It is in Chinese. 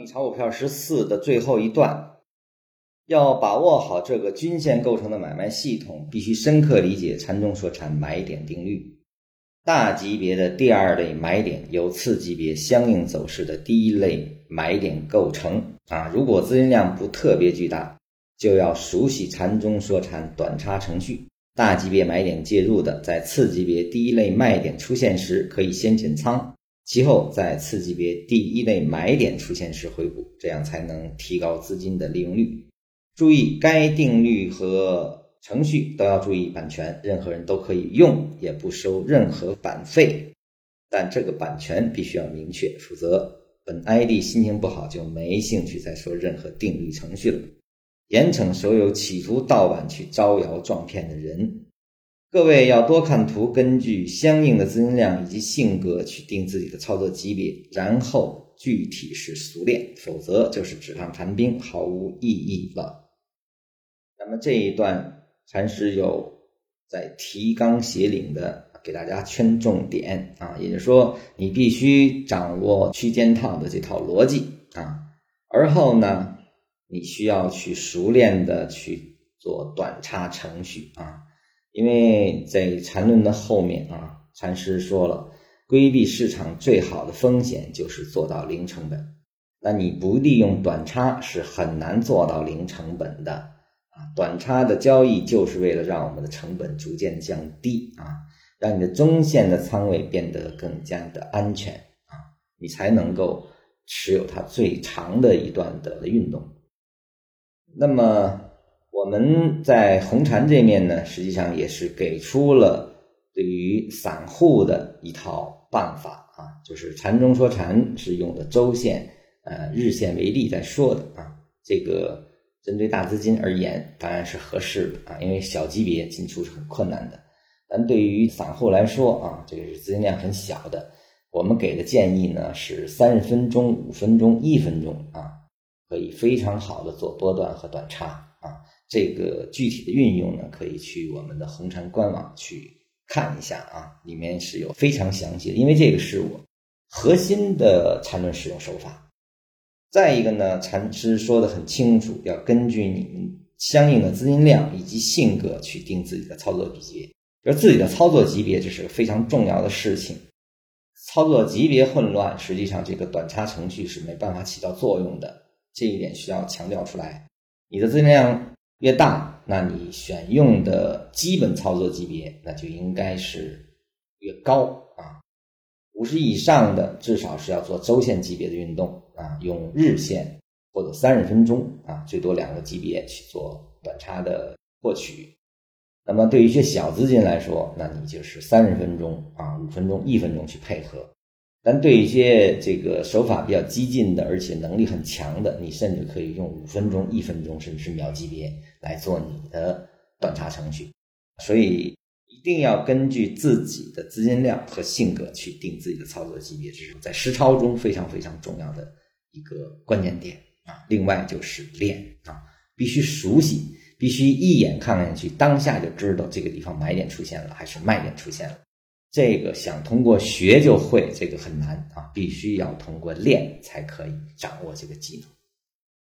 你炒股票十四的最后一段，要把握好这个均线构成的买卖系统，必须深刻理解禅中说禅买点定律。大级别的第二类买点由次级别相应走势的第一类买点构成啊。如果资金量不特别巨大，就要熟悉禅中说禅短差程序。大级别买点介入的，在次级别第一类卖点出现时，可以先减仓。其后在次级别第一类买点出现时回补，这样才能提高资金的利用率。注意，该定律和程序都要注意版权，任何人都可以用，也不收任何版费。但这个版权必须要明确，否则本 ID 心情不好就没兴趣再说任何定律程序了。严惩所有企图盗版去招摇撞骗的人。各位要多看图，根据相应的资金量以及性格去定自己的操作级别，然后具体是熟练，否则就是纸上谈兵，毫无意义了。那么这一段禅师有在提纲挈领的给大家圈重点啊，也就是说你必须掌握区间套的这套逻辑啊，而后呢，你需要去熟练的去做短差程序啊。因为在禅论的后面啊，禅师说了，规避市场最好的风险就是做到零成本。那你不利用短差是很难做到零成本的啊。短差的交易就是为了让我们的成本逐渐降低啊，让你的中线的仓位变得更加的安全啊，你才能够持有它最长的一段的运动。那么。我们在红禅这面呢，实际上也是给出了对于散户的一套办法啊，就是禅中说禅是用的周线、呃日线为例在说的啊。这个针对大资金而言当然是合适的啊，因为小级别进出是很困难的。但对于散户来说啊，这个是资金量很小的，我们给的建议呢是三十分钟、五分钟、一分钟啊，可以非常好的做波段和短差。这个具体的运用呢，可以去我们的红禅官网去看一下啊，里面是有非常详细的，因为这个是我核心的禅论使用手法。再一个呢，禅师说的很清楚，要根据你相应的资金量以及性格去定自己的操作级别，而自己的操作级别这是个非常重要的事情。操作级别混乱，实际上这个短差程序是没办法起到作用的，这一点需要强调出来。你的资金量。越大，那你选用的基本操作级别那就应该是越高啊。五十以上的至少是要做周线级别的运动啊，用日线或者三十分钟啊，最多两个级别去做短差的获取。那么对于一些小资金来说，那你就是三十分钟啊，五分钟、一分钟去配合。但对一些这个手法比较激进的，而且能力很强的，你甚至可以用五分钟、一分钟，甚至是秒级别来做你的短差程序。所以一定要根据自己的资金量和性格去定自己的操作级别，这是在实操中非常非常重要的一个关键点啊。另外就是练啊，必须熟悉，必须一眼看上去，当下就知道这个地方买点出现了还是卖点出现了。这个想通过学就会，这个很难啊，必须要通过练才可以掌握这个技能。